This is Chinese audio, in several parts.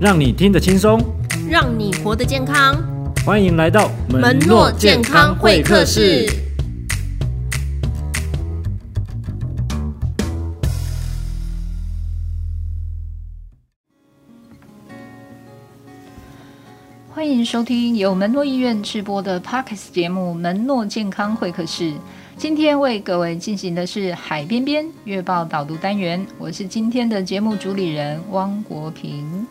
让你听得轻松，让你活得健康。欢迎来到门诺健康会客室。欢迎收听由门诺医院直播的 Parkes 节目《门诺健康会客室》。今天为各位进行的是海边边月报导读单元，我是今天的节目主理人汪国平。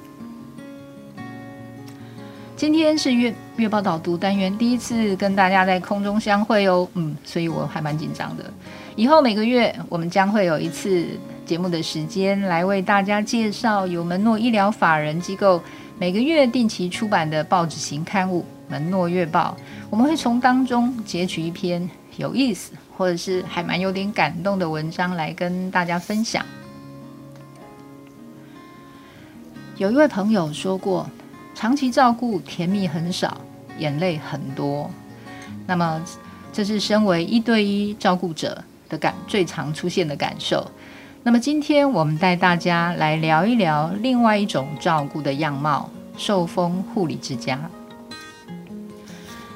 今天是月月报导读单元第一次跟大家在空中相会哦，嗯，所以我还蛮紧张的。以后每个月我们将会有一次节目的时间来为大家介绍由门诺医疗法人机构每个月定期出版的报纸型刊物《门诺月报》，我们会从当中截取一篇有意思或者是还蛮有点感动的文章来跟大家分享。有一位朋友说过。长期照顾甜蜜很少，眼泪很多。那么，这是身为一对一照顾者的感最常出现的感受。那么，今天我们带大家来聊一聊另外一种照顾的样貌——受封护理之家。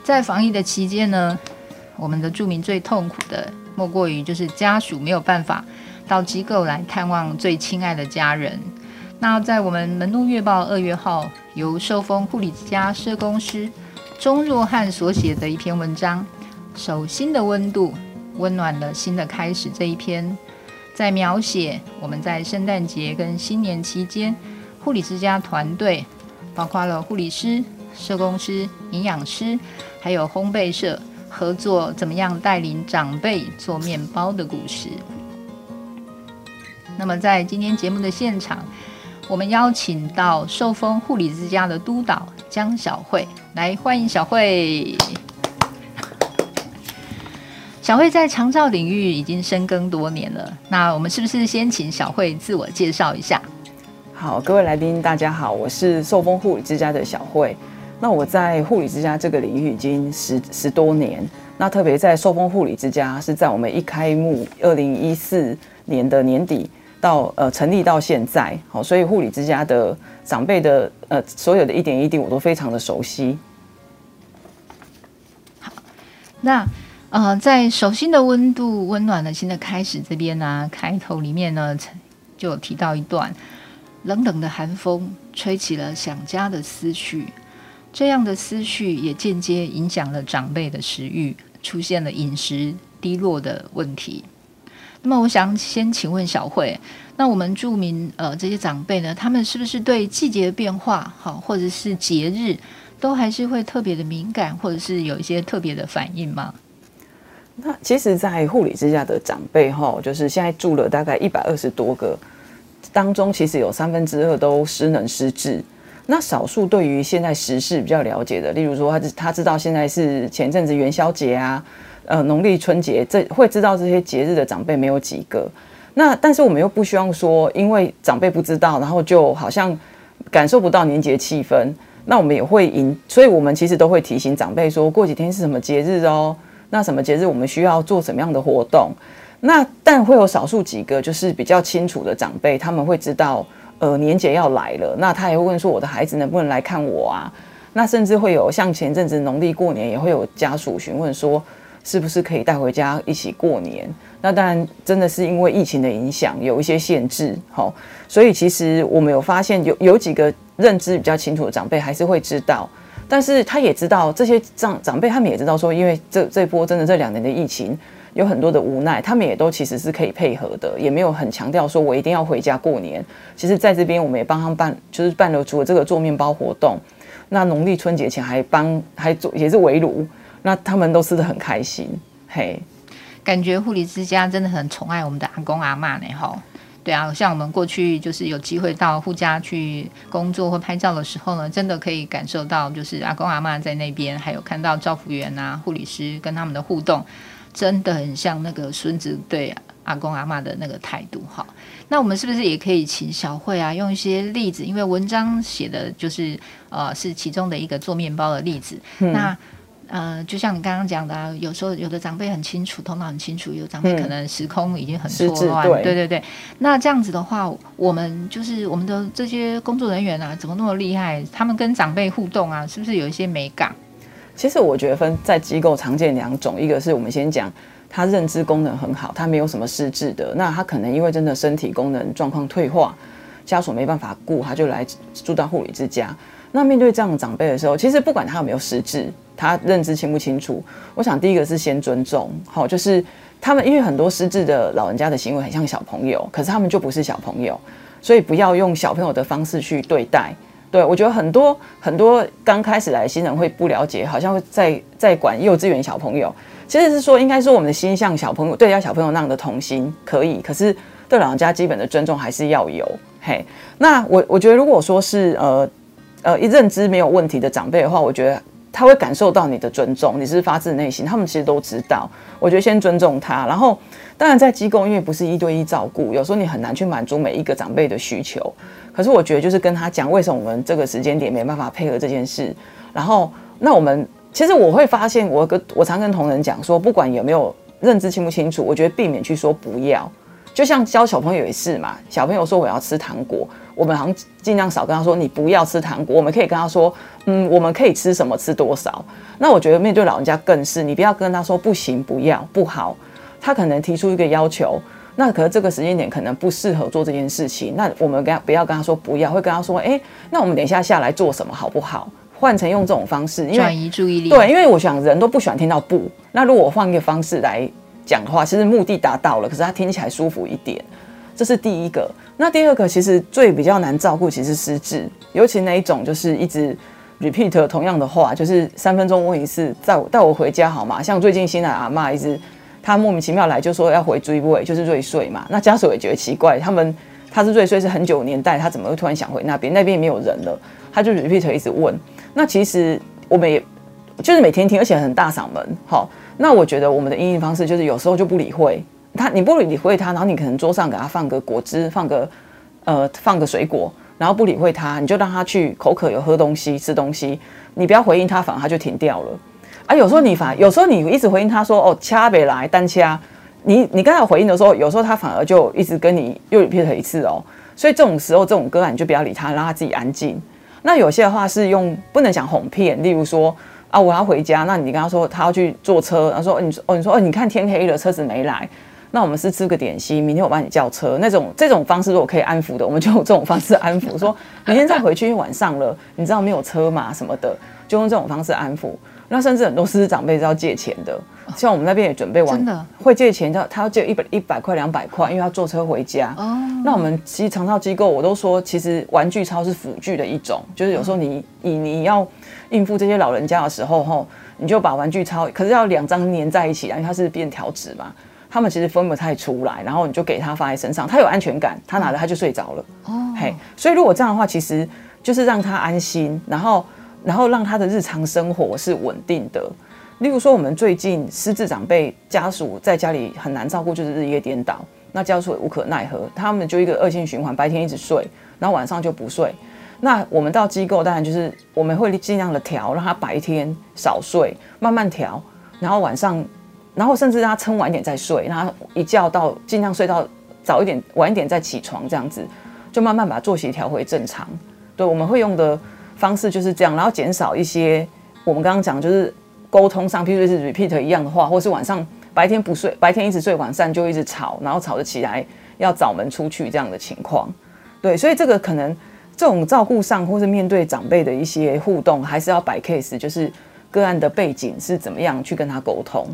在防疫的期间呢，我们的住民最痛苦的，莫过于就是家属没有办法到机构来探望最亲爱的家人。那在我们门路月报二月号，由受封护理之家社工师钟若汉所写的一篇文章《手心的温度，温暖了新的开始》这一篇，在描写我们在圣诞节跟新年期间，护理之家团队包括了护理师、社工师、营养师，还有烘焙社合作，怎么样带领长辈做面包的故事。那么在今天节目的现场。我们邀请到受丰护理之家的督导江小慧来，欢迎小慧。小慧在长照领域已经深耕多年了，那我们是不是先请小慧自我介绍一下？好，各位来宾大家好，我是受丰护理之家的小慧。那我在护理之家这个领域已经十十多年，那特别在受丰护理之家是在我们一开幕二零一四年的年底。到呃成立到现在，好，所以护理之家的长辈的呃所有的一点一滴我都非常的熟悉。好，那呃在手心的温度温暖了新的开始这边呢、开头里面呢就有提到一段，冷冷的寒风吹起了想家的思绪，这样的思绪也间接影响了长辈的食欲，出现了饮食低落的问题。那么，我想先请问小慧，那我们住民呃这些长辈呢，他们是不是对季节变化，好或者是节日，都还是会特别的敏感，或者是有一些特别的反应吗？那其实，在护理之家的长辈哈，就是现在住了大概一百二十多个，当中其实有三分之二都失能失智。那少数对于现在时事比较了解的，例如说他他知道现在是前阵子元宵节啊。呃，农历春节这会知道这些节日的长辈没有几个，那但是我们又不希望说，因为长辈不知道，然后就好像感受不到年节气氛。那我们也会引，所以我们其实都会提醒长辈说，过几天是什么节日哦。那什么节日我们需要做什么样的活动？那但会有少数几个就是比较清楚的长辈，他们会知道，呃，年节要来了，那他也会问说，我的孩子能不能来看我啊？那甚至会有像前阵子农历过年，也会有家属询问说。是不是可以带回家一起过年？那当然，真的是因为疫情的影响，有一些限制。好，所以其实我们有发现有，有几个认知比较清楚的长辈还是会知道，但是他也知道这些长长辈，他们也知道说，因为这这波真的这两年的疫情有很多的无奈，他们也都其实是可以配合的，也没有很强调说我一定要回家过年。其实在这边我们也帮他们办，就是办了除了这个做面包活动，那农历春节前还帮还做也是围炉。那他们都吃的很开心，嘿，感觉护理之家真的很宠爱我们的阿公阿嬷呢，吼，对啊，像我们过去就是有机会到护家去工作或拍照的时候呢，真的可以感受到，就是阿公阿嬷在那边，还有看到照服员啊、护理师跟他们的互动，真的很像那个孙子对阿公阿嬷的那个态度，哈。那我们是不是也可以请小慧啊，用一些例子，因为文章写的就是呃是其中的一个做面包的例子，嗯、那。呃，就像你刚刚讲的、啊，有时候有的长辈很清楚，头脑很清楚，有长辈可能时空已经很错乱、嗯，对对对。那这样子的话，我们就是我们的这些工作人员啊，怎么那么厉害？他们跟长辈互动啊，是不是有一些美感？其实我觉得分在机构常见两种，一个是我们先讲他认知功能很好，他没有什么失智的，那他可能因为真的身体功能状况退化，家属没办法顾，他就来住到护理之家。那面对这样的长辈的时候，其实不管他有没有失智，他认知清不清楚，我想第一个是先尊重，好，就是他们因为很多失智的老人家的行为很像小朋友，可是他们就不是小朋友，所以不要用小朋友的方式去对待。对，我觉得很多很多刚开始来新人会不了解，好像在在管幼稚园小朋友。其实是说，应该说我们的心像小朋友，对待小朋友那样的童心可以，可是对老人家基本的尊重还是要有。嘿，那我我觉得如果说是呃呃一认知没有问题的长辈的话，我觉得他会感受到你的尊重，你是发自内心，他们其实都知道。我觉得先尊重他，然后当然在机构，因为不是一对一照顾，有时候你很难去满足每一个长辈的需求。可是我觉得，就是跟他讲为什么我们这个时间点没办法配合这件事。然后，那我们其实我会发现，我跟我常跟同仁讲说，不管有没有认知清不清楚，我觉得避免去说不要。就像教小朋友也是嘛，小朋友说我要吃糖果，我们好像尽量少跟他说你不要吃糖果。我们可以跟他说，嗯，我们可以吃什么，吃多少。那我觉得面对老人家更是，你不要跟他说不行、不要、不好。他可能提出一个要求。那可能这个时间点可能不适合做这件事情，那我们跟他不要跟他说不要，会跟他说，哎、欸，那我们等一下下来做什么好不好？换成用这种方式，因为转移注意力。对，因为我想人都不喜欢听到不。那如果我换一个方式来讲话，其实目的达到了，可是他听起来舒服一点，这是第一个。那第二个其实最比较难照顾，其实失智，尤其那一种就是一直 repeat 同样的话，就是三分钟问一次，带我带我回家好吗？像最近新来阿嬷一直。他莫名其妙来就说要回追位，就是瑞穗嘛。那家属也觉得奇怪，他们他是瑞穗是很久年代，他怎么会突然想回那边？那边也没有人了，他就 repeat 一直问。那其实我们也就是每天听，而且很大嗓门。好，那我觉得我们的应应方式就是有时候就不理会他，你不理会他，然后你可能桌上给他放个果汁，放个呃放个水果，然后不理会他，你就让他去口渴有喝东西吃东西，你不要回应他，反而他就停掉了。啊，有时候你反，有时候你一直回应他说哦，掐别来单掐，你你刚才回应的时候，有时候他反而就一直跟你又 repeat 一次哦，所以这种时候这种个案你就不要理他，让他自己安静。那有些的话是用不能讲哄骗，例如说啊，我要回家，那你跟他说他要去坐车，他说你说哦，你说哦，你看天黑了，车子没来，那我们是吃个点心，明天我帮你叫车，那种这种方式如果可以安抚的，我们就用这种方式安抚，说 明天再回去，因为晚上了，你知道没有车嘛什么的，就用这种方式安抚。那甚至很多失智长辈是要借钱的，像我们那边也准备完，真的会借钱，他他要借一百一百块两百块，因为他坐车回家。哦，那我们其实长照机构我都说，其实玩具钞是辅具的一种，就是有时候你你你要应付这些老人家的时候，吼，你就把玩具钞，可是要两张粘在一起，因为它是便条纸嘛，他们其实分不太出来，然后你就给他放在身上，他有安全感，他拿着他就睡着了。哦，嘿，所以如果这样的话，其实就是让他安心，然后。然后让他的日常生活是稳定的。例如说，我们最近失智长辈家属在家里很难照顾，就是日夜颠倒，那家属也无可奈何，他们就一个恶性循环，白天一直睡，然后晚上就不睡。那我们到机构，当然就是我们会尽量的调，让他白天少睡，慢慢调，然后晚上，然后甚至让他撑晚一点再睡，然后一觉到尽量睡。到早一点，晚一点再起床，这样子就慢慢把作息调回正常。对，我们会用的。方式就是这样，然后减少一些我们刚刚讲就是沟通上，譬如是 repeat 一样的话，或是晚上白天不睡，白天一直睡，晚上就一直吵，然后吵着起来要找门出去这样的情况。对，所以这个可能这种照顾上，或是面对长辈的一些互动，还是要摆 case，就是个案的背景是怎么样去跟他沟通。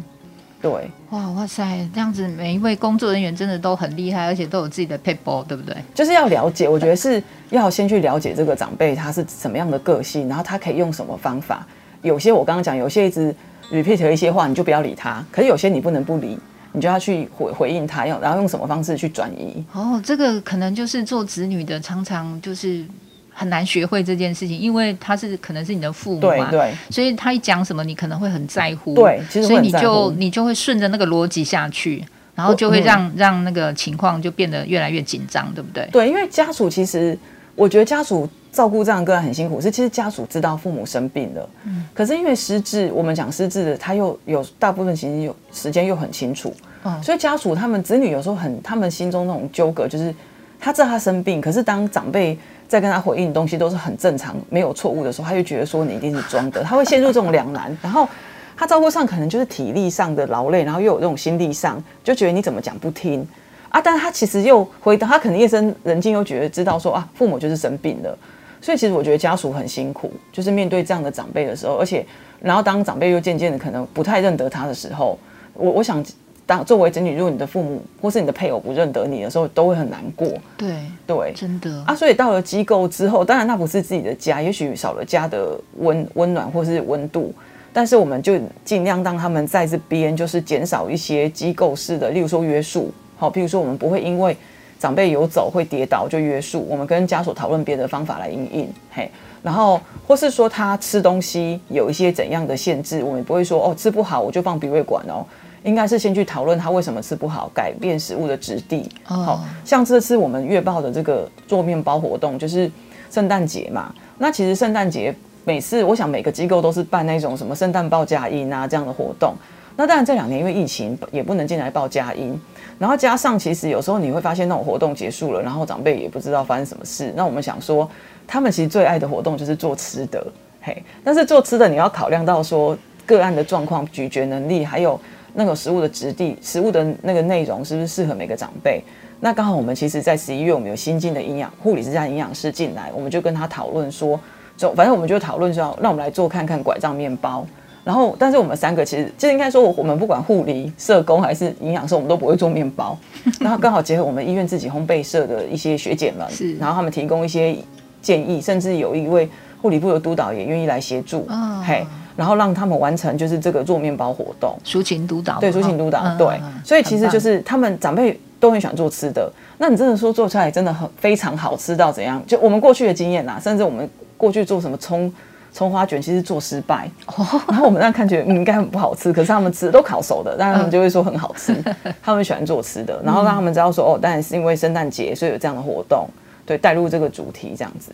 对，哇哇塞，这样子每一位工作人员真的都很厉害，而且都有自己的撇步，对不对？就是要了解，我觉得是要先去了解这个长辈他是什么样的个性，然后他可以用什么方法。有些我刚刚讲，有些一直 repeat 一些话，你就不要理他。可是有些你不能不理，你就要去回回应他，用然后用什么方式去转移。哦，这个可能就是做子女的常常就是。很难学会这件事情，因为他是可能是你的父母嘛，对对，所以他一讲什么，你可能会很在乎，对，其实所以你就你就会顺着那个逻辑下去，然后就会让、嗯、让那个情况就变得越来越紧张，对不对？对，因为家属其实，我觉得家属照顾这样个人很辛苦，是其实家属知道父母生病了，嗯，可是因为失智，我们讲失智的，他又有大部分其实有时间又很清楚，嗯，所以家属他们子女有时候很，他们心中那种纠葛，就是他知道他生病，可是当长辈在跟他回应东西都是很正常、没有错误的时候，他就觉得说你一定是装的，他会陷入这种两难，然后他照顾上可能就是体力上的劳累，然后又有这种心力上，就觉得你怎么讲不听。啊，但是他其实又回答，他可能夜深人静又觉得知道说啊，父母就是生病了。所以其实我觉得家属很辛苦，就是面对这样的长辈的时候，而且，然后当长辈又渐渐的可能不太认得他的时候，我我想当作为子女，如果你的父母或是你的配偶不认得你的时候，都会很难过。对对，真的啊。所以到了机构之后，当然那不是自己的家，也许少了家的温温暖或是温度，但是我们就尽量让他们在这边就是减少一些机构式的，例如说约束。好，譬如说我们不会因为。长辈有走会跌倒就约束，我们跟家属讨论别的方法来应应，嘿，然后或是说他吃东西有一些怎样的限制，我们也不会说哦吃不好我就放鼻胃管哦，应该是先去讨论他为什么吃不好，改变食物的质地。好、哦、像这次我们月报的这个做面包活动，就是圣诞节嘛，那其实圣诞节每次我想每个机构都是办那种什么圣诞报佳音啊这样的活动，那当然这两年因为疫情也不能进来报佳音。然后加上，其实有时候你会发现那种活动结束了，然后长辈也不知道发生什么事。那我们想说，他们其实最爱的活动就是做吃的，嘿。但是做吃的你要考量到说个案的状况、咀嚼能力，还有那个食物的质地、食物的那个内容是不是适合每个长辈。那刚好我们其实，在十一月我们有新进的营养护理之家营养师进来，我们就跟他讨论说，就反正我们就讨论说，让我们来做看看拐杖面包。然后，但是我们三个其实就应该说，我们不管护理、社工还是营养师，我们都不会做面包。然后刚好结合我们医院自己烘焙社的一些学姐们，是，然后他们提供一些建议，甚至有一位护理部的督导也愿意来协助，哦、嘿，然后让他们完成就是这个做面包活动。抒情督导，对，抒情督导，哦、对、嗯，所以其实就是他们长辈都很喜欢做吃的。那你真的说做出来真的很非常好吃到怎样？就我们过去的经验呐，甚至我们过去做什么葱。葱花卷其实做失败，然后我们那看觉得应该很不好吃，可是他们吃的都烤熟的，但他们就会说很好吃。他们喜欢做吃的，然后让他们知道说哦，当然是因为圣诞节，所以有这样的活动，对，带入这个主题这样子。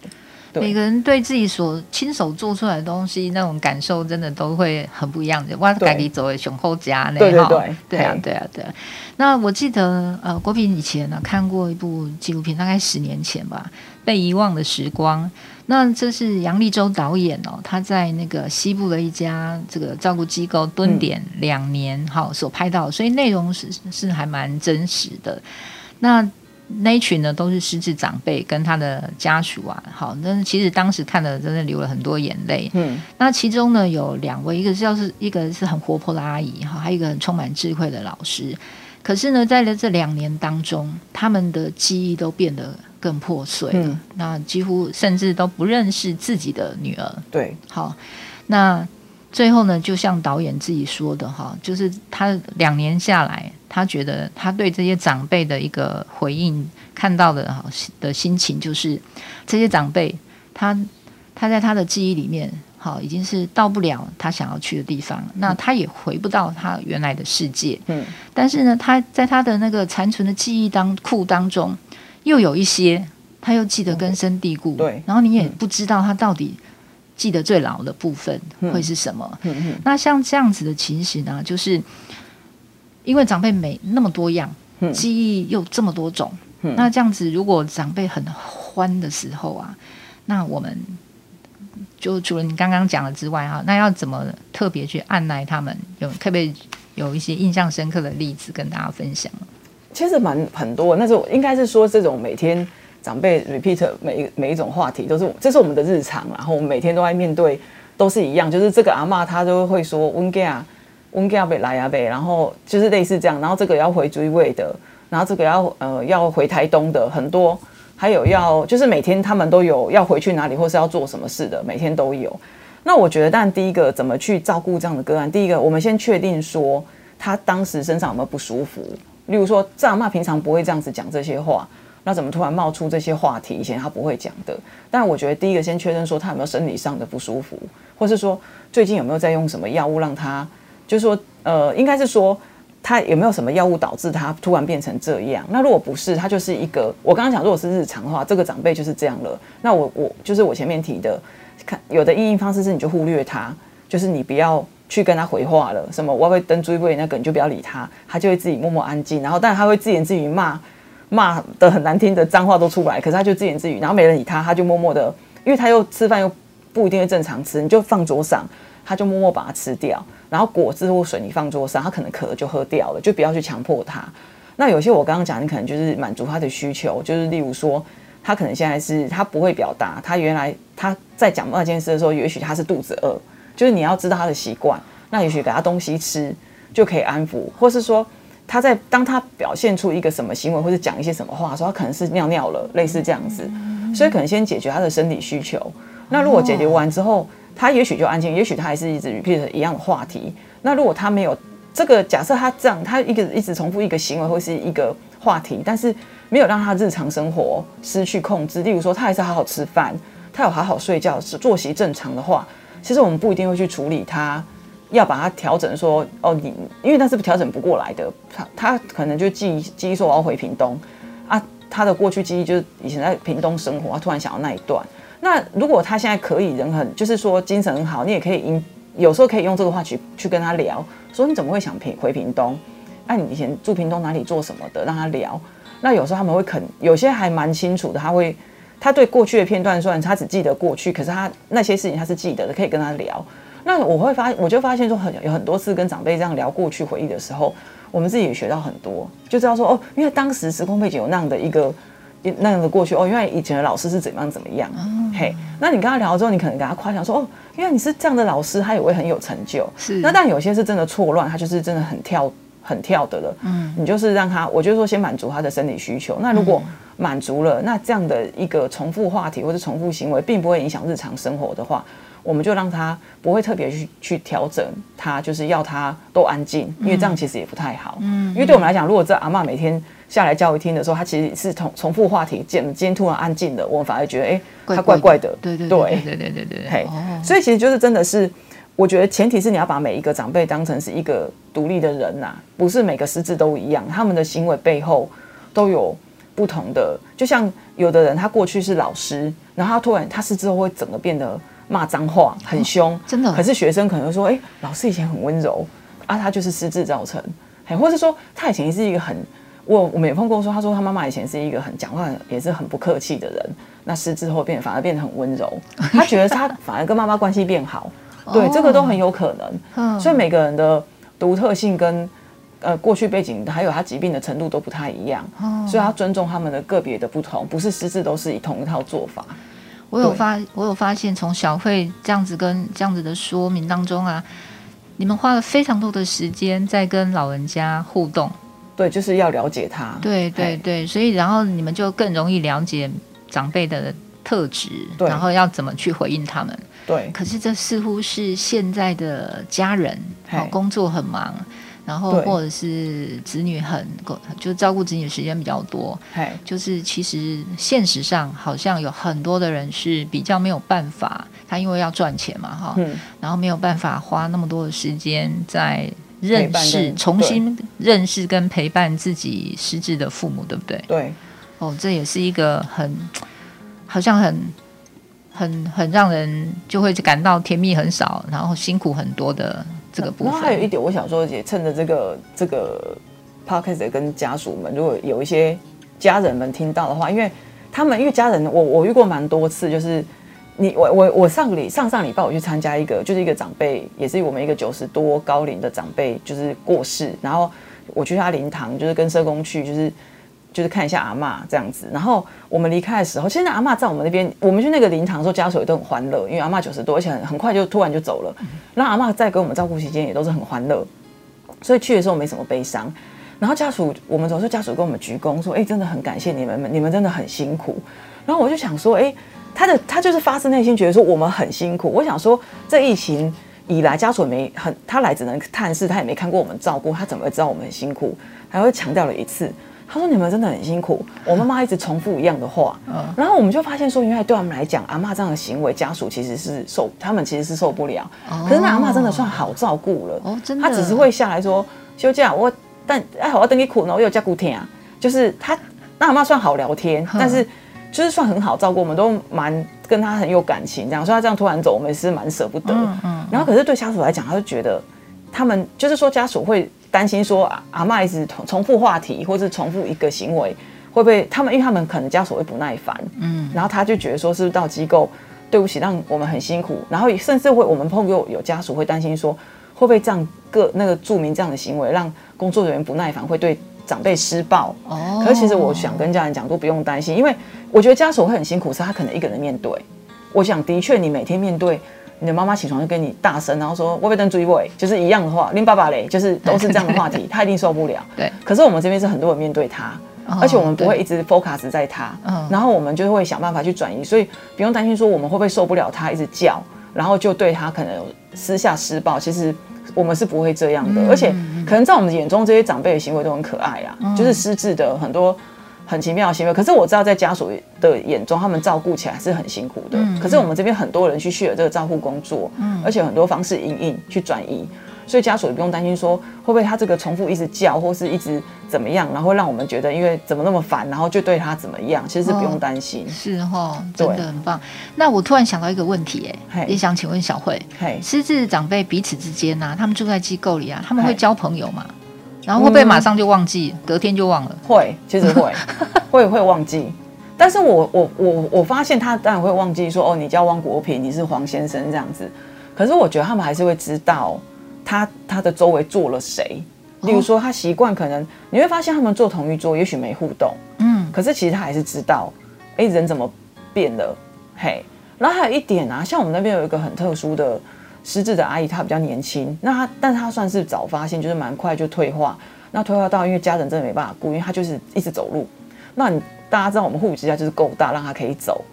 每个人对自己所亲手做出来的东西那种感受，真的都会很不一样的。哇赶紧走回雄厚家那，对对对，对啊对啊对啊。那我记得呃，国平以前呢看过一部纪录片，大概十年前吧，《被遗忘的时光》。那这是杨力州导演哦，他在那个西部的一家这个照顾机构蹲点两年，好、嗯、所拍到，所以内容是是还蛮真实的。那那一群呢都是失智长辈跟他的家属啊，好，那其实当时看了真的流了很多眼泪。嗯，那其中呢有两位，一个是要是一个是很活泼的阿姨哈，还有一个很充满智慧的老师。可是呢，在这两年当中，他们的记忆都变得更破碎了，嗯，那几乎甚至都不认识自己的女儿。对，好，那最后呢，就像导演自己说的哈，就是他两年下来，他觉得他对这些长辈的一个回应，看到的哈的心情，就是这些长辈，他他在他的记忆里面。好，已经是到不了他想要去的地方，那他也回不到他原来的世界。嗯，但是呢，他在他的那个残存的记忆当库当中，又有一些他又记得根深蒂固。对，然后你也不知道他到底记得最牢的部分会是什么。嗯嗯。那像这样子的情形呢，就是因为长辈没那么多样，记忆又这么多种。那这样子，如果长辈很欢的时候啊，那我们。就除了你刚刚讲的之外哈，那要怎么特别去按捺他们？有特别有一些印象深刻的例子跟大家分享？其实蛮很多，那是应该是说这种每天长辈 repeat 每一每一种话题都是这是我们的日常，然后我们每天都在面对，都是一样，就是这个阿嬷她都会说温家温家北来啊北，然后就是类似这样，然后这个要回追位的，然后这个要呃要回台东的很多。还有要就是每天他们都有要回去哪里或是要做什么事的，每天都有。那我觉得，但第一个怎么去照顾这样的个案？第一个，我们先确定说他当时身上有没有不舒服。例如说，这阿嬷平常不会这样子讲这些话，那怎么突然冒出这些话题？以前他不会讲的。但我觉得，第一个先确认说他有没有生理上的不舒服，或是说最近有没有在用什么药物让他，就是说，呃，应该是说。他有没有什么药物导致他突然变成这样？那如果不是，他就是一个我刚刚讲，如果是日常的话，这个长辈就是这样了。那我我就是我前面提的，看有的因应方式是你就忽略他，就是你不要去跟他回话了。什么我会登追位那个你就不要理他，他就会自己默默安静。然后但他会自言自语骂骂的很难听的脏话都出来，可是他就自言自语，然后没人理他，他就默默的，因为他又吃饭又不一定会正常吃，你就放桌上，他就默默把它吃掉。然后果汁或水你放桌上，他可能渴了就喝掉了，就不要去强迫他。那有些我刚刚讲，你可能就是满足他的需求，就是例如说，他可能现在是他不会表达，他原来他在讲那件事的时候，也许他是肚子饿，就是你要知道他的习惯，那也许给他东西吃就可以安抚，或是说他在当他表现出一个什么行为或是讲一些什么话的时候，他可能是尿尿了，类似这样子，所以可能先解决他的生理需求。那如果解决完之后，他也许就安静，也许他还是一直 repeat 一样的话题。那如果他没有这个假设，他这样，他一个一直重复一个行为或是一个话题，但是没有让他日常生活失去控制。例如说，他还是好好吃饭，他有好好睡觉，是作息正常的话，其实我们不一定会去处理他，要把他调整说哦，你因为那是调整不过来的。他他可能就记忆记忆说我要回屏东啊，他的过去记忆就是以前在屏东生活，他突然想要那一段。那如果他现在可以人很，就是说精神很好，你也可以因有时候可以用这个话去去跟他聊，说你怎么会想平回屏东？那、你以前住屏东哪里做什么的？让他聊。那有时候他们会肯，有些还蛮清楚的，他会他对过去的片段，虽然他只记得过去，可是他那些事情他是记得的，可以跟他聊。那我会发，我就发现说很有很多次跟长辈这样聊过去回忆的时候，我们自己也学到很多，就知道说哦，因为当时时空背景有那样的一个。那样的过去哦，因为以前的老师是怎么样怎么样，嗯、嘿，那你跟他聊之后，你可能给他夸奖说哦，因为你是这样的老师，他也会很有成就。是，那但有些是真的错乱，他就是真的很跳很跳的了。嗯，你就是让他，我就说先满足他的生理需求。那如果满足了，那这样的一个重复话题或者重复行为，并不会影响日常生活的话，我们就让他不会特别去去调整他，就是要他都安静，因为这样其实也不太好。嗯，因为对我们来讲，如果这阿嬷每天。下来教育厅的时候，他其实是重重复话题，见今天突然安静了，我们反而觉得，哎、欸，他怪怪的。对对对对对对对对。嘿，所以其实就是真的是，我觉得前提是你要把每一个长辈当成是一个独立的人呐、啊，不是每个失智都一样，他们的行为背后都有不同的。就像有的人，他过去是老师，然后他突然他失智后会整个变得骂脏话，很凶、哦，真的。可是学生可能说，哎、欸，老师以前很温柔啊，他就是失智造成，哎，或者说他以前是一个很。我我们也碰过说，他说他妈妈以前是一个很讲话也是很不客气的人，那失智后变反而变得很温柔，他觉得他反而跟妈妈关系变好，对，这个都很有可能。嗯所以每个人的独特性跟呃过去背景还有他疾病的程度都不太一样，所以要尊重他们的个别的不同，不是私自都是以同一套做法。我有发我有发现，从小慧这样子跟这样子的说明当中啊，你们花了非常多的时间在跟老人家互动。对，就是要了解他。对对对，所以然后你们就更容易了解长辈的特质，然后要怎么去回应他们。对。可是这似乎是现在的家人，好，工作很忙，然后或者是子女很，就照顾子女的时间比较多。就是其实现实上好像有很多的人是比较没有办法，他因为要赚钱嘛，哈，嗯，然后没有办法花那么多的时间在。认识，重新认识跟陪伴自己失智的父母，对不对？对，哦，这也是一个很，好像很、很、很让人就会感到甜蜜很少，然后辛苦很多的这个部分。还有一点，我想说，也趁着这个这个 podcast 跟家属们，如果有一些家人们听到的话，因为他们因为家人，我我遇过蛮多次，就是。你我我我上礼上上礼拜我去参加一个，就是一个长辈，也是我们一个九十多高龄的长辈，就是过世，然后我去他灵堂，就是跟社工去，就是就是看一下阿嬷这样子。然后我们离开的时候，其实阿嬷在我们那边，我们去那个灵堂的时候，家属也都很欢乐，因为阿嬷九十多，而且很快就突然就走了。那阿嬷在给我们照顾期间也都是很欢乐，所以去的时候没什么悲伤。然后家属，我们总是家属跟我们鞠躬说：“哎、真的很感谢你们，你们真的很辛苦。”然后我就想说：“哎、”他的他就是发自内心觉得说我们很辛苦。我想说，这疫情以来，家属没很，他来只能探视，他也没看过我们照顾，他怎么会知道我们很辛苦？还会强调了一次，他说你们真的很辛苦。我妈妈一直重复一样的话，然后我们就发现说，原来对他们来讲，阿嬷这样的行为，家属其实是受，他们其实是受不了。可是那阿嬷真的算好照顾了哦，真的，他只是会下来说休假，我但哎，我要等你苦，呢，我有加骨甜啊，就是他那阿嬷算好聊天，但是就是算很好照顾，我们都蛮跟他很有感情，这样，所以他这样突然走，我们也是蛮舍不得。嗯嗯。然后可是对家属来讲，他就觉得他们就是说家属会担心说阿嬷一直重重复话题，或是重复一个行为，会不会他们因为他们可能家属会不耐烦，嗯，然后他就觉得说是不是到机构。对不起，让我们很辛苦。然后甚至会，我们碰过有家属会担心说，会不会这样个那个住民这样的行为，让工作人员不耐烦，会对长辈施暴。哦。可是其实我想跟家人讲，都不用担心，因为我觉得家属会很辛苦，是他可能一个人面对。我想的确，你每天面对你的妈妈起床就跟你大声，然后说“我被登追尾”，就是一样的话，“拎爸爸嘞”，就是都是这样的话题，他一定受不了。对。可是我们这边是很多人面对他。而且我们不会一直 focus 在他，然后我们就会想办法去转移，所以不用担心说我们会不会受不了他一直叫，然后就对他可能私下施暴。其实我们是不会这样的，而且可能在我们眼中这些长辈的行为都很可爱啊，就是失智的很多很奇妙的行为。可是我知道在家属的眼中，他们照顾起来是很辛苦的。可是我们这边很多人去续了这个照护工作，嗯而且很多方式隐隐去转移。所以家属也不用担心说会不会他这个重复一直叫或是一直怎么样，然后让我们觉得因为怎么那么烦，然后就对他怎么样，其实是不用担心。哦是哦，真的很棒。那我突然想到一个问题，哎，也想请问小慧，失智长辈彼此之间呢、啊，他们住在机构里啊，他们会交朋友吗？然后会不会马上就忘记，隔天就忘了？会，其实会，会会忘记。但是我我我我发现他当然会忘记说哦，你叫汪国平，你是黄先生这样子。可是我觉得他们还是会知道。他他的周围坐了谁？例如说，他习惯可能你会发现他们坐同一桌，也许没互动，嗯，可是其实他还是知道，哎，人怎么变了？嘿，然后还有一点啊，像我们那边有一个很特殊的失智的阿姨，她比较年轻，那她但她算是早发现，就是蛮快就退化，那退化到因为家人真的没办法顾，因为她就是一直走路。那你大家知道我们护理之家就是够大，让她可以走。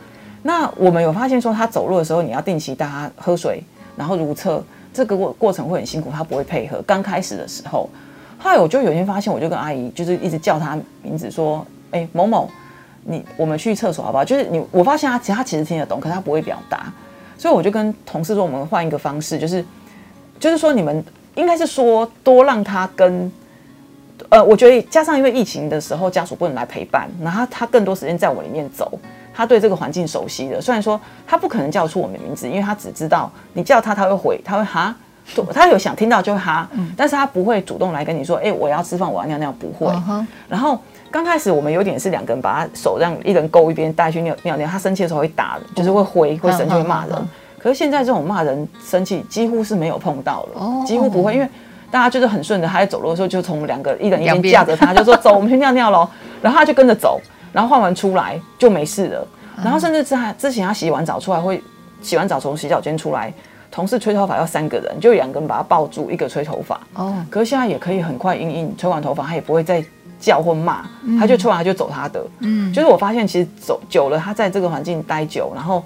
那我们有发现说，她走路的时候，你要定期带她喝水，然后如厕。这个过过程会很辛苦，她不会配合。刚开始的时候，后来我就有一天发现，我就跟阿姨就是一直叫她名字，说：“哎，某某，你我们去厕所好不好？”就是你，我发现她其实她其实听得懂，可是她不会表达。所以我就跟同事说，我们换一个方式，就是就是说你们应该是说多让他跟呃，我觉得加上因为疫情的时候家属不能来陪伴，然后他，他更多时间在我里面走。他对这个环境熟悉的，虽然说他不可能叫出我们的名字，因为他只知道你叫他，他会回，他会哈，他有想听到就会哈，嗯、但是他不会主动来跟你说，哎、欸，我要吃饭，我要尿尿，不会。Uh-huh. 然后刚开始我们有点是两个人把他手让一人勾一边带去尿尿尿，他生气的时候会打，就是会挥，会生气会骂人。Uh-huh. 可是现在这种骂人生气几乎是没有碰到了，uh-huh. 几乎不会，因为大家就是很顺的，他在走路的时候就从两个一人一边架着他，就说走，我们去尿尿喽，然后他就跟着走。然后换完出来就没事了，然后甚至之之前他洗完澡出来会洗完澡从洗澡间出来，同事吹头发要三个人，就两个人把他抱住，一个吹头发。哦，可是现在也可以很快，因因吹完头发他也不会再叫或骂，他就吹完他就走他的。嗯，就是我发现其实走久了，他在这个环境待久，然后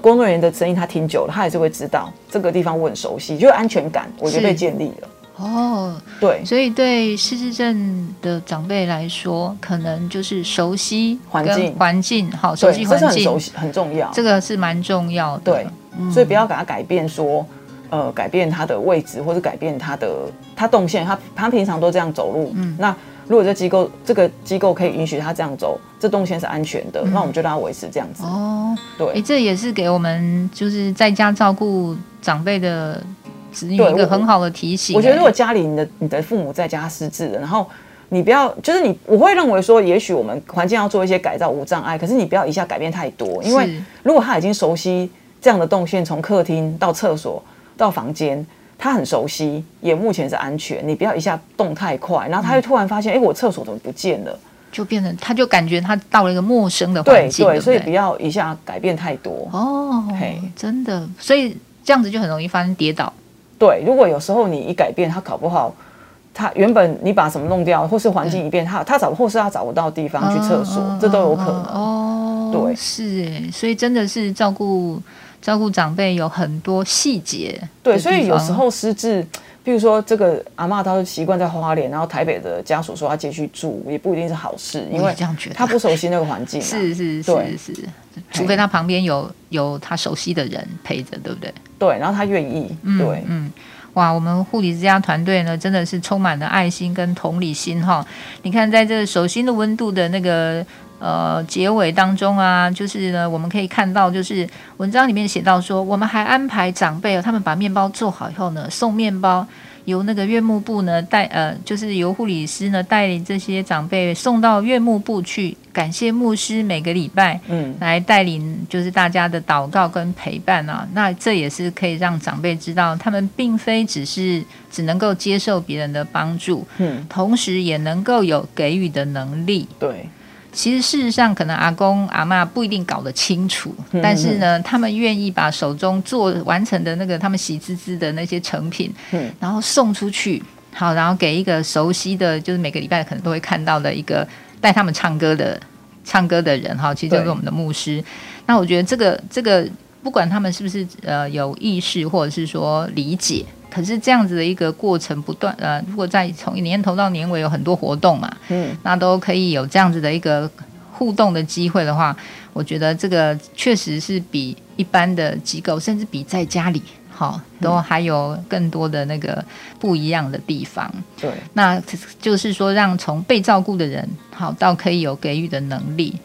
工作人员的声音他听久了，他也是会知道这个地方我很熟悉，就是安全感我觉得被建立了。哦，对，所以对失智症的长辈来说，可能就是熟悉环境，环境好，熟悉环境，这是很熟悉很重要，这个是蛮重要的。对，嗯、所以不要给他改变说，呃，改变他的位置，或者改变他的他动线，他他平常都这样走路。嗯，那如果这机构这个机构可以允许他这样走，这动线是安全的，嗯、那我们就让他维持这样子。哦，对，哎，这也是给我们就是在家照顾长辈的。子女一个很好的提醒，欸我。我觉得如果家里你的你的父母在家失智了，然后你不要就是你，我会认为说，也许我们环境要做一些改造，无障碍，可是你不要一下改变太多，因为如果他已经熟悉这样的动线，从客厅到厕所到房间，他很熟悉，也目前是安全，你不要一下动太快，然后他就突然发现，哎、嗯欸，我厕所怎么不见了？就变成他就感觉他到了一个陌生的环境，对，对，所以不要一下改变太多哦。嘿，真的，所以这样子就很容易发生跌倒。对，如果有时候你一改变，他搞不好，他原本你把什么弄掉，或是环境一变，他他找或是他找不到地方去厕所，这都有可能。哦，对，是哎，所以真的是照顾照顾长辈有很多细节。对，所以有时候失智，比如说这个阿嬷，她是习惯在花莲，然后台北的家属说她接去住，也不一定是好事，因为这样觉得，他不熟悉那个环境。是是是是，除非她旁边有有她熟悉的人陪着，对不对？对，然后她愿意，对，嗯，哇，我们护理之家团队呢，真的是充满了爱心跟同理心哈。你看，在这个手心的温度的那个呃结尾当中啊，就是呢，我们可以看到，就是文章里面写到说，我们还安排长辈，他们把面包做好以后呢，送面包。由那个院牧部呢带呃，就是由护理师呢带领这些长辈送到院牧部去，感谢牧师每个礼拜嗯来带领，就是大家的祷告跟陪伴啊。那这也是可以让长辈知道，他们并非只是只能够接受别人的帮助，嗯，同时也能够有给予的能力，对。其实事实上，可能阿公阿嬷不一定搞得清楚，嗯、但是呢，他们愿意把手中做完成的那个他们喜滋滋的那些成品，嗯，然后送出去，好，然后给一个熟悉的，就是每个礼拜可能都会看到的一个带他们唱歌的唱歌的人，哈，其实就是我们的牧师。那我觉得这个这个，不管他们是不是呃有意识或者是说理解。可是这样子的一个过程不断，呃，如果在从年头到年尾有很多活动嘛，嗯，那都可以有这样子的一个互动的机会的话，我觉得这个确实是比一般的机构，甚至比在家里，好，都还有更多的那个不一样的地方。对，那就是说，让从被照顾的人，好到可以有给予的能力，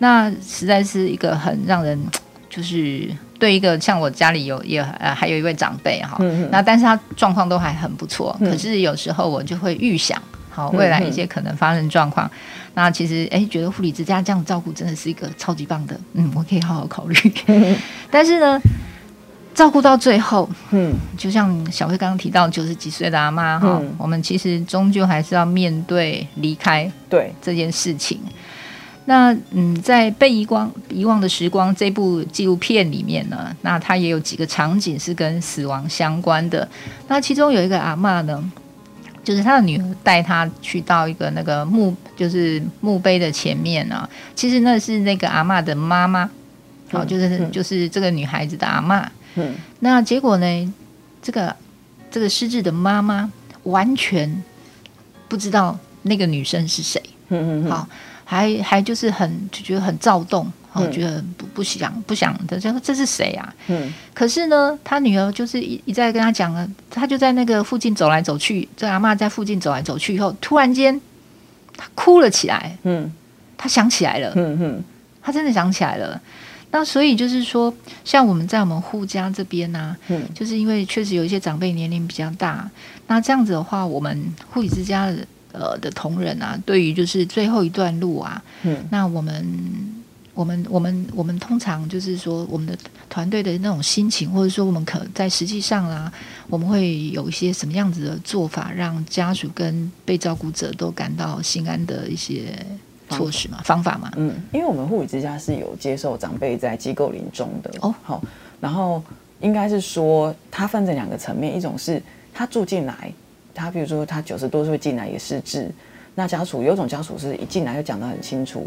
那实在是一个很让人就是。对一个像我家里有也呃还有一位长辈哈，嗯、那但是他状况都还很不错，嗯、可是有时候我就会预想好未来一些可能发生状况，嗯、那其实哎觉得护理之家这样照顾真的是一个超级棒的，嗯，我可以好好考虑。嗯、但是呢，照顾到最后，嗯，就像小慧刚刚提到九十几岁的阿妈哈，嗯、我们其实终究还是要面对离开对这件事情。那嗯，在被遗光遗忘的时光这部纪录片里面呢，那它也有几个场景是跟死亡相关的。那其中有一个阿嬷呢，就是他的女儿带他去到一个那个墓，就是墓碑的前面啊。其实那是那个阿嬷的妈妈，好、嗯，就是就是这个女孩子的阿嬷。嗯。那结果呢，这个这个失智的妈妈完全不知道那个女生是谁。嗯嗯。好。还还就是很就觉得很躁动，我、嗯、觉得不不想不想的，就说这是谁啊？嗯，可是呢，他女儿就是一一再跟他讲了，他就在那个附近走来走去，这阿嬷在附近走来走去以后，突然间他哭了起来，嗯，他想起来了，嗯嗯，他真的想起来了。那所以就是说，像我们在我们护家这边呢、啊，嗯，就是因为确实有一些长辈年龄比较大，那这样子的话，我们护理之家的。呃的同仁啊，对于就是最后一段路啊，嗯，那我们我们我们我们通常就是说我们的团队的那种心情，或者说我们可在实际上啦，我们会有一些什么样子的做法，让家属跟被照顾者都感到心安的一些措施嘛，方法嘛，嗯，因为我们护理之家是有接受长辈在机构临终的哦，好，然后应该是说它分成两个层面，一种是他住进来。他比如说，他九十多岁进来也失智，那家属有种家属是一进来就讲得很清楚，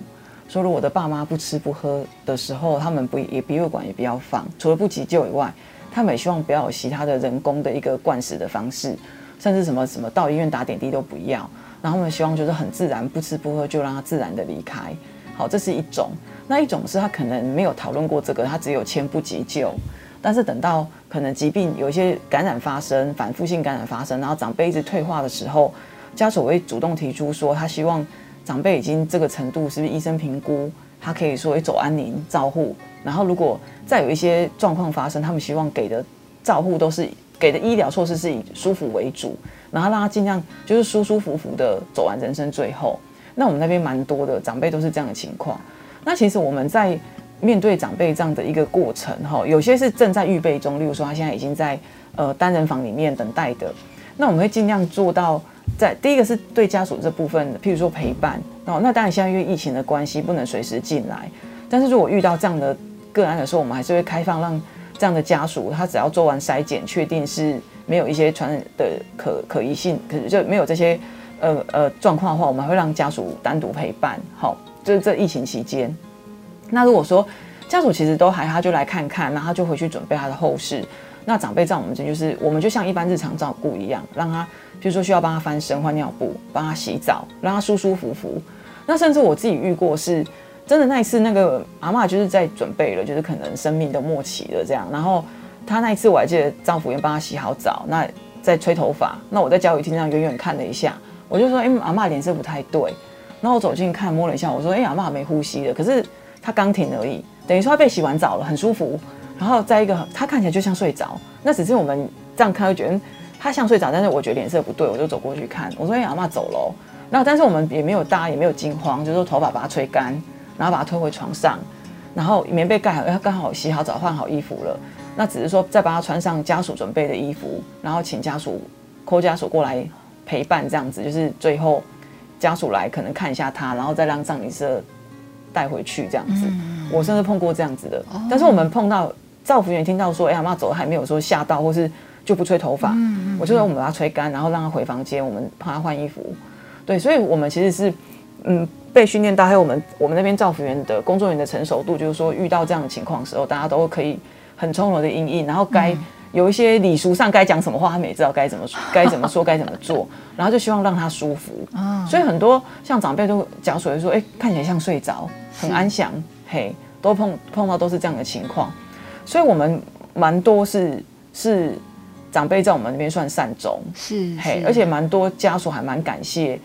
说如果我的爸妈不吃不喝的时候，他们不也鼻胃管也不要放，除了不急救以外，他们也希望不要有其他的人工的一个灌食的方式，甚至什么什么到医院打点滴都不要，然后他们希望就是很自然不吃不喝就让他自然的离开。好，这是一种，那一种是他可能没有讨论过这个，他只有签不急救。但是等到可能疾病有一些感染发生，反复性感染发生，然后长辈一直退化的时候，家属会主动提出说，他希望长辈已经这个程度，是不是医生评估，他可以说走安宁照护。然后如果再有一些状况发生，他们希望给的照护都是给的医疗措施是以舒服为主，然后让他尽量就是舒舒服服的走完人生最后。那我们那边蛮多的长辈都是这样的情况。那其实我们在。面对长辈这样的一个过程，哈，有些是正在预备中，例如说他现在已经在呃单人房里面等待的，那我们会尽量做到在第一个是对家属这部分，譬如说陪伴哦，那当然现在因为疫情的关系不能随时进来，但是如果遇到这样的个案的时候，我们还是会开放让这样的家属他只要做完筛检，确定是没有一些传染的可可疑性，可是就没有这些呃呃状况的话，我们会让家属单独陪伴，好，就是这疫情期间。那如果说家属其实都还，他就来看看，那他就回去准备他的后事。那长辈在我们这就是，我们就像一般日常照顾一样，让他，比如说需要帮他翻身、换尿布、帮他洗澡，让他舒舒服服。那甚至我自己遇过是，真的那一次那个阿嬷就是在准备了，就是可能生命的末期了这样。然后他那一次我还记得，丈夫也帮他洗好澡，那在吹头发。那我在教育厅上远远看了一下，我就说：“哎、阿嬷脸色不太对。”然后我走近看摸了一下，我说：“哎、阿嬷没呼吸了。”可是他刚停而已，等于说他被洗完澡了，很舒服。然后再一个，他看起来就像睡着。那只是我们这样看会觉得他像睡着，但是我觉得脸色不对，我就走过去看。我说：“哎、欸，阿妈走了。”那但是我们也没有大，也没有惊慌，就是说头发把它吹干，然后把它推回床上，然后棉被盖好，他刚好洗好澡换好衣服了。那只是说再帮他穿上家属准备的衣服，然后请家属哭家属过来陪伴，这样子就是最后家属来可能看一下他，然后再让葬礼社带回去这样子。嗯、我甚至碰过这样子的，哦、但是我们碰到照服员听到说，哎、欸，阿嬷走还没有说吓到，或是就不吹头发，嗯嗯、我就说我们把它吹干，然后让他回房间，我们帮他换衣服。对，所以我们其实是嗯被训练到，还有我们我们那边照服员的工作人员的成熟度，就是说遇到这样的情况的时候，大家都可以。很从容的应应，然后该有一些礼俗上该讲什么话，他们也知道该怎么 该怎么说，该怎么做，然后就希望让他舒服。所以很多像长辈都讲所谓说，哎，看起来像睡着，很安详，嘿，都碰碰到都是这样的情况。所以我们蛮多是是长辈在我们那边算善终，是嘿，而且蛮多家属还蛮感谢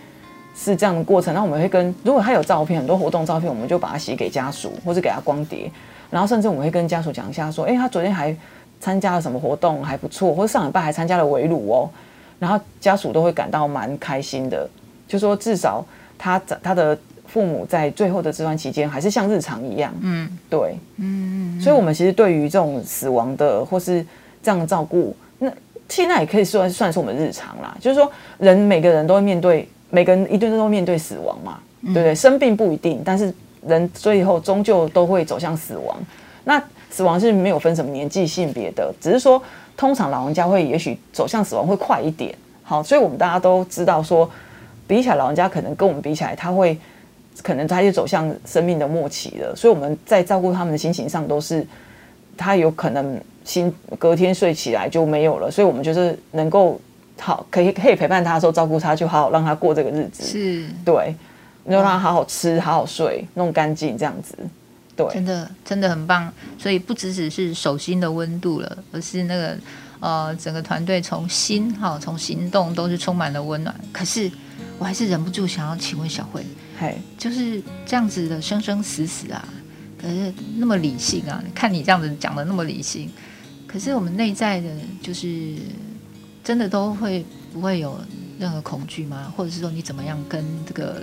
是这样的过程。那我们会跟如果他有照片，很多活动照片，我们就把它洗给家属，或者给他光碟。然后甚至我们会跟家属讲一下，说，哎，他昨天还参加了什么活动，还不错，或者上礼拜还参加了围炉哦。然后家属都会感到蛮开心的，就说至少他他的父母在最后的这段期间还是像日常一样。嗯，对，嗯，所以我们其实对于这种死亡的或是这样的照顾，那现在也可以说算是我们日常啦。就是说，人每个人都会面对，每个人一定都会面对死亡嘛，对不对？生病不一定，但是。人最后终究都会走向死亡，那死亡是没有分什么年纪、性别的，只是说通常老人家会也许走向死亡会快一点。好，所以我们大家都知道说，比起来老人家可能跟我们比起来，他会可能他就走向生命的末期了。所以我们在照顾他们的心情上都是，他有可能心隔天睡起来就没有了，所以我们就是能够好可以可以陪伴他的时候照顾他，就好好让他过这个日子。是，对。你就让他好好吃，好好睡，弄干净这样子，对，真的真的很棒。所以不只只是手心的温度了，而是那个呃整个团队从心哈从行动都是充满了温暖。可是我还是忍不住想要请问小慧，嘿，就是这样子的生生死死啊，可是那么理性啊，看你这样子讲的那么理性，可是我们内在的，就是真的都会不会有任何恐惧吗？或者是说你怎么样跟这个？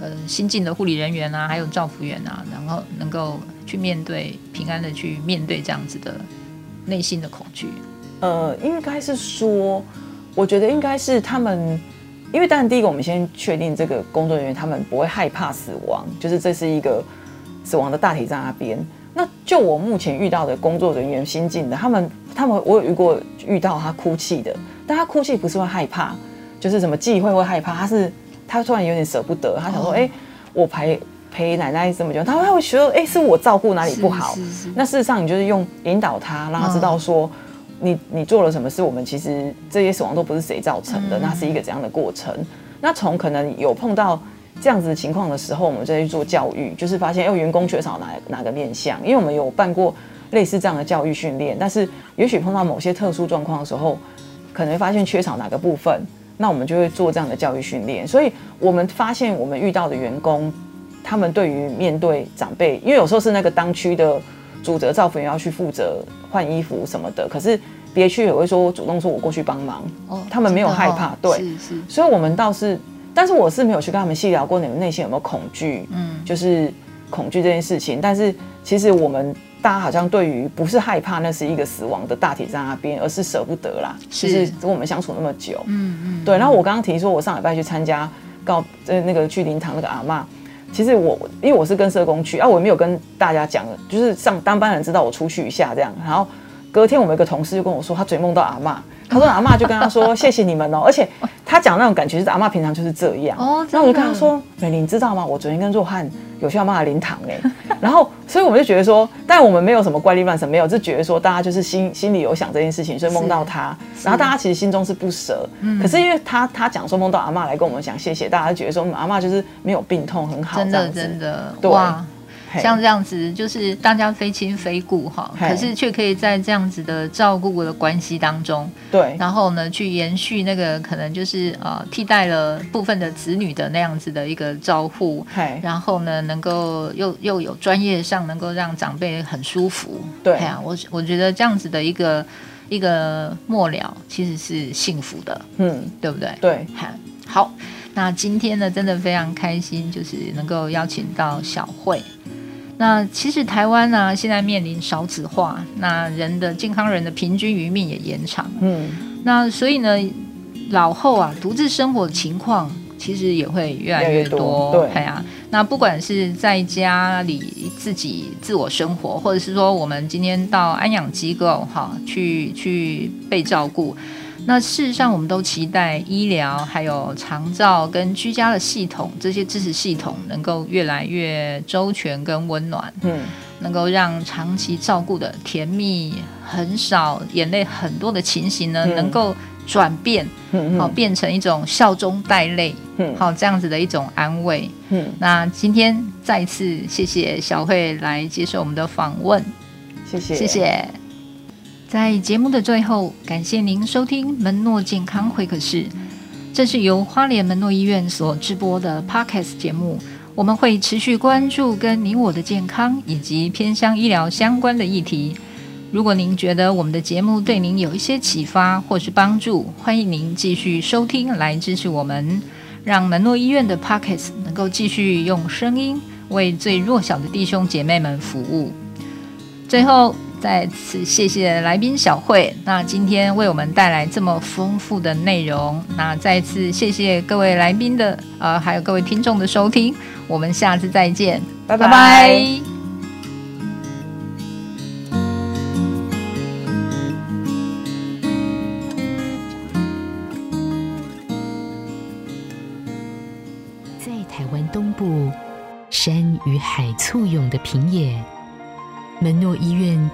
呃，新进的护理人员啊，还有照服员啊，然后能够去面对平安的去面对这样子的内心的恐惧。呃，应该是说，我觉得应该是他们，因为当然第一个，我们先确定这个工作人员他们不会害怕死亡，就是这是一个死亡的大体在那边。那就我目前遇到的工作人员新进的，他们他们我有遇过遇到他哭泣的，但他哭泣不是会害怕，就是什么忌讳会害怕，他是。他突然有点舍不得，他想说：“哎、欸，我陪陪奶奶这么久，他会会觉得，哎、欸，是我照顾哪里不好？那事实上，你就是用引导他，让他知道说，你你做了什么事，我们其实这些死亡都不是谁造成的，那是一个怎样的过程？那从可能有碰到这样子的情况的时候，我们再去做教育，就是发现，哎，员工缺少哪哪个面向？因为我们有办过类似这样的教育训练，但是也许碰到某些特殊状况的时候，可能会发现缺少哪个部分。”那我们就会做这样的教育训练，所以我们发现我们遇到的员工，他们对于面对长辈，因为有时候是那个当区的主责照服员要去负责换衣服什么的，可是别区也会说我主动说我过去帮忙，哦，他们没有害怕，哦、对，所以我们倒是，但是我是没有去跟他们细聊过你们内心有没有恐惧，嗯，就是恐惧这件事情，但是其实我们。大家好像对于不是害怕那是一个死亡的大体在那边，而是舍不得啦。是跟我们相处那么久，嗯嗯，对。然后我刚刚提说，我上礼拜去参加告呃那个去灵堂那个阿嬷，其实我因为我是跟社工去啊，我也没有跟大家讲，就是上当班人知道我出去一下这样。然后隔天我们有个同事就跟我说，他嘴梦到阿嬷，他说阿嬷就跟他说谢谢你们哦，而且他讲那种感觉就是阿嬷平常就是这样。哦，然后我就跟他说，美玲知道吗？我昨天跟若翰有去阿妈的灵堂哎，然后。所以我们就觉得说，但我们没有什么怪力乱神，没有，就觉得说大家就是心心里有想这件事情，所以梦到他，然后大家其实心中是不舍。嗯，可是因为他他讲说梦到阿嬷来跟我们讲谢谢，大家就觉得说阿嬷就是没有病痛，很好，真的真的，对。像这样子，就是大家非亲非故哈，可是却可以在这样子的照顾的关系当中，对，然后呢，去延续那个可能就是呃替代了部分的子女的那样子的一个照护，然后呢，能够又又有专业上能够让长辈很舒服，对。呀、啊，我我觉得这样子的一个一个末了其实是幸福的，嗯，对不对？对，好。那今天呢，真的非常开心，就是能够邀请到小慧。那其实台湾呢，现在面临少子化，那人的健康人的平均余命也延长。嗯，那所以呢，老后啊，独自生活的情况其实也会越来越多。对，啊，那不管是在家里自己自我生活，或者是说我们今天到安养机构哈，去去被照顾。那事实上，我们都期待医疗、还有长照跟居家的系统这些支持系统能够越来越周全跟温暖，嗯，能够让长期照顾的甜蜜、很少眼泪很多的情形呢，嗯、能够转变，嗯，好变成一种笑中带泪，嗯，好这样子的一种安慰，嗯。那今天再次谢谢小慧来接受我们的访问，谢谢，谢谢。在节目的最后，感谢您收听门诺健康会客室，这是由花莲门诺医院所直播的 Podcast 节目。我们会持续关注跟你我的健康以及偏乡医疗相关的议题。如果您觉得我们的节目对您有一些启发或是帮助，欢迎您继续收听来支持我们，让门诺医院的 Podcast 能够继续用声音为最弱小的弟兄姐妹们服务。最后。再次谢谢来宾小慧，那今天为我们带来这么丰富的内容，那再次谢谢各位来宾的呃，还有各位听众的收听，我们下次再见，拜拜。拜拜。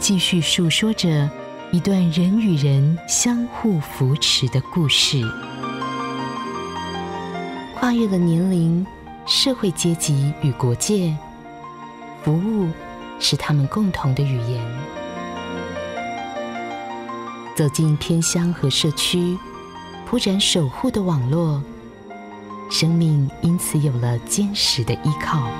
继续述说着一段人与人相互扶持的故事，跨越了年龄、社会阶级与国界，服务是他们共同的语言。走进偏乡和社区，铺展守护的网络，生命因此有了坚实的依靠。